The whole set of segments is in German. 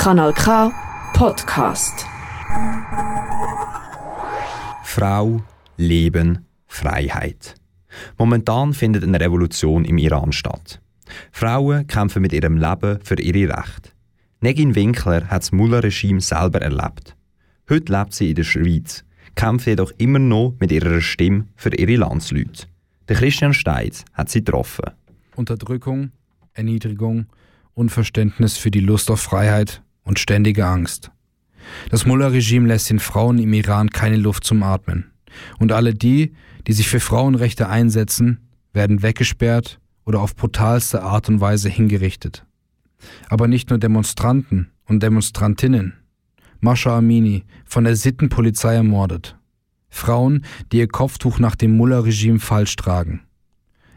Kanal K Podcast. Frau, Leben, Freiheit. Momentan findet eine Revolution im Iran statt. Frauen kämpfen mit ihrem Leben für ihre Rechte. Negin Winkler hat das Mullah-Regime selber erlebt. Heute lebt sie in der Schweiz, kämpft jedoch immer noch mit ihrer Stimme für ihre Landsleute. Der Christian Steitz hat sie getroffen. Unterdrückung, Erniedrigung, Unverständnis für die Lust auf Freiheit und ständige Angst. Das Mullah-Regime lässt den Frauen im Iran keine Luft zum Atmen. Und alle die, die sich für Frauenrechte einsetzen, werden weggesperrt oder auf brutalste Art und Weise hingerichtet. Aber nicht nur Demonstranten und Demonstrantinnen. Mascha Amini von der Sittenpolizei ermordet. Frauen, die ihr Kopftuch nach dem Mullah-Regime falsch tragen.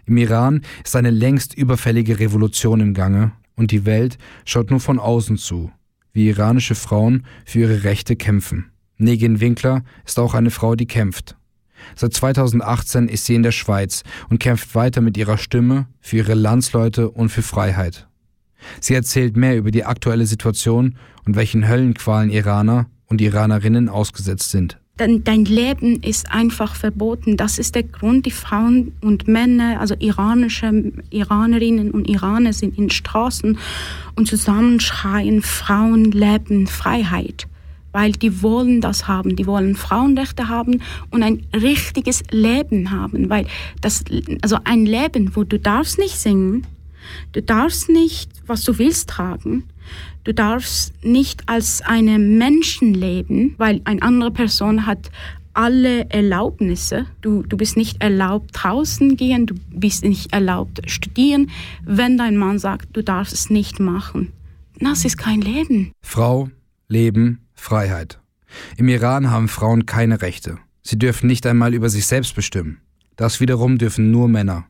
Im Iran ist eine längst überfällige Revolution im Gange und die Welt schaut nur von außen zu, wie iranische Frauen für ihre Rechte kämpfen. Negin Winkler ist auch eine Frau, die kämpft. Seit 2018 ist sie in der Schweiz und kämpft weiter mit ihrer Stimme für ihre Landsleute und für Freiheit. Sie erzählt mehr über die aktuelle Situation und welchen Höllenqualen Iraner und Iranerinnen ausgesetzt sind. Dein, dein Leben ist einfach verboten. Das ist der Grund, die Frauen und Männer, also iranische Iranerinnen und Iraner sind in Straßen und zusammenschreien Frauen, Leben, Freiheit. Weil die wollen das haben, die wollen Frauenrechte haben und ein richtiges Leben haben. Weil das, also ein Leben, wo du darfst nicht singen, du darfst nicht, was du willst, tragen, Du darfst nicht als eine Menschen leben, weil eine andere Person hat alle Erlaubnisse. Du, du bist nicht erlaubt draußen gehen, du bist nicht erlaubt studieren, wenn dein Mann sagt, du darfst es nicht machen. Das ist kein Leben. Frau, Leben, Freiheit. Im Iran haben Frauen keine Rechte. Sie dürfen nicht einmal über sich selbst bestimmen. Das wiederum dürfen nur Männer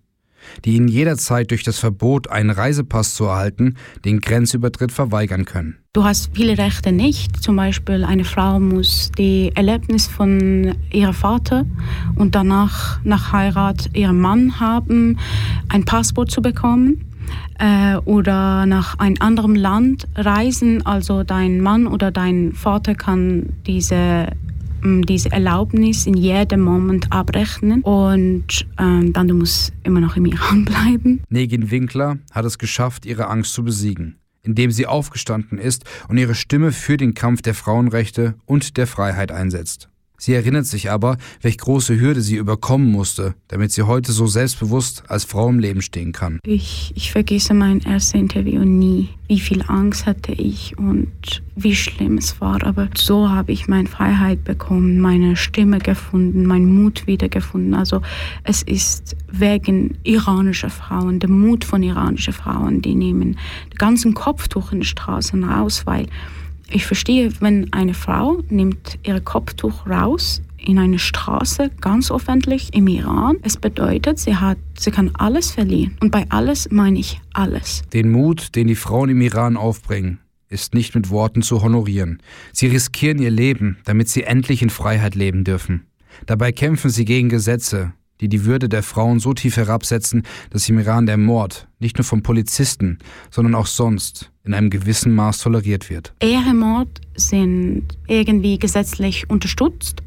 die ihnen jederzeit durch das Verbot, einen Reisepass zu erhalten, den Grenzübertritt verweigern können. Du hast viele Rechte nicht. Zum Beispiel eine Frau muss die Erlebnis von ihrem Vater und danach nach Heirat ihrem Mann haben, ein Passport zu bekommen äh, oder nach einem anderen Land reisen. Also dein Mann oder dein Vater kann diese diese Erlaubnis in jedem Moment abrechnen und ähm, dann du musst immer noch im Iran bleiben. Negin Winkler hat es geschafft, ihre Angst zu besiegen, indem sie aufgestanden ist und ihre Stimme für den Kampf der Frauenrechte und der Freiheit einsetzt. Sie erinnert sich aber, welch große Hürde sie überkommen musste, damit sie heute so selbstbewusst als Frau im Leben stehen kann. Ich, ich vergesse mein erstes Interview nie. Wie viel Angst hatte ich und wie schlimm es war. Aber so habe ich meine Freiheit bekommen, meine Stimme gefunden, meinen Mut wiedergefunden. Also es ist wegen iranischer Frauen, der Mut von iranischen Frauen, die nehmen den ganzen Kopftuch in den Straßen raus, weil ich verstehe, wenn eine Frau nimmt ihr Kopftuch raus in eine Straße, ganz öffentlich im Iran. Es bedeutet, sie, hat, sie kann alles verlieren. Und bei alles meine ich alles. Den Mut, den die Frauen im Iran aufbringen, ist nicht mit Worten zu honorieren. Sie riskieren ihr Leben, damit sie endlich in Freiheit leben dürfen. Dabei kämpfen sie gegen Gesetze, die die Würde der Frauen so tief herabsetzen, dass im Iran der Mord nicht nur von Polizisten, sondern auch sonst in einem gewissen Maß toleriert wird. Ehrenmord sind irgendwie gesetzlich unterstützt.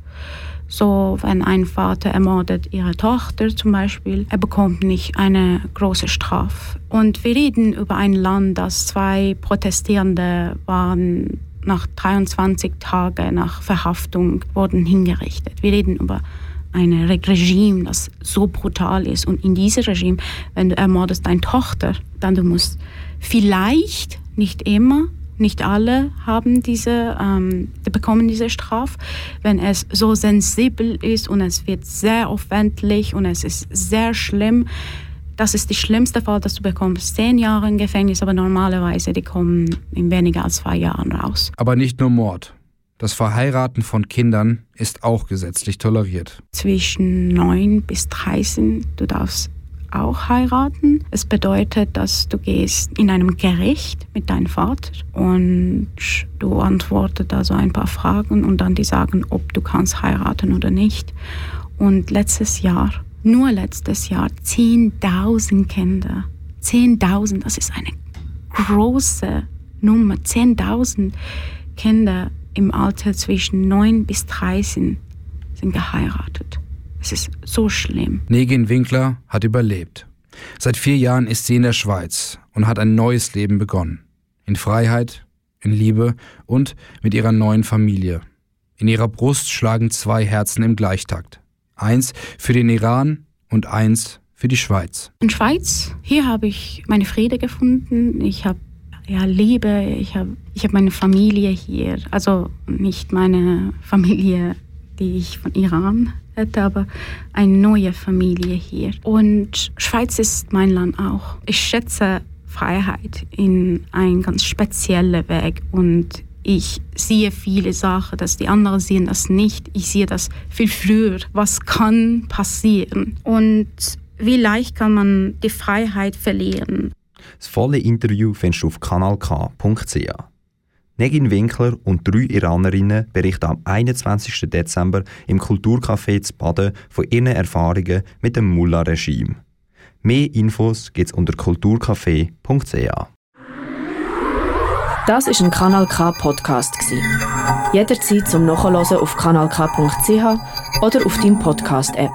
So, wenn ein Vater ermordet ihre Tochter zum Beispiel, er bekommt nicht eine große Strafe. Und wir reden über ein Land, das zwei Protestierende waren nach 23 Tagen nach Verhaftung wurden hingerichtet. Wir reden über ein Regime, das so brutal ist. Und in diesem Regime, wenn du ermordest deine Tochter, dann du musst vielleicht, nicht immer, nicht alle haben diese, ähm, bekommen diese Strafe. Wenn es so sensibel ist und es wird sehr aufwendig und es ist sehr schlimm, das ist der schlimmste Fall, dass du bekommst zehn Jahre im Gefängnis, aber normalerweise die kommen in weniger als zwei Jahren raus. Aber nicht nur Mord. Das Verheiraten von Kindern ist auch gesetzlich toleriert. Zwischen 9 bis 13, du darfst auch heiraten. Es bedeutet, dass du gehst in einem Gericht mit deinem Vater und du antwortest also ein paar Fragen und dann die sagen, ob du kannst heiraten oder nicht. Und letztes Jahr, nur letztes Jahr, 10.000 Kinder. 10.000, das ist eine große Nummer. 10.000 Kinder im Alter zwischen 9 bis 13 sind geheiratet. Es ist so schlimm. Negin Winkler hat überlebt. Seit vier Jahren ist sie in der Schweiz und hat ein neues Leben begonnen. In Freiheit, in Liebe und mit ihrer neuen Familie. In ihrer Brust schlagen zwei Herzen im Gleichtakt. Eins für den Iran und eins für die Schweiz. In Schweiz, hier habe ich meine Friede gefunden. Ich habe ja, Liebe, ich habe ich hab meine Familie hier. Also nicht meine Familie, die ich von Iran hätte, aber eine neue Familie hier. Und Schweiz ist mein Land auch. Ich schätze Freiheit in einen ganz speziellen Weg und ich sehe viele Sachen, dass die anderen sehen das nicht. Ich sehe das viel früher. Was kann passieren? Und wie leicht kann man die Freiheit verlieren? Das volle Interview findest du auf kanalk.ch. Negin Winkler und drei Iranerinnen berichten am 21. Dezember im Kulturcafé zu Baden von ihren Erfahrungen mit dem Mullah-Regime. Mehr Infos gibt es unter kulturcafé.ch. Das ist ein Kanal K Podcast Jederzeit zum Nachhören auf kanalk.ch oder auf deinem Podcast App.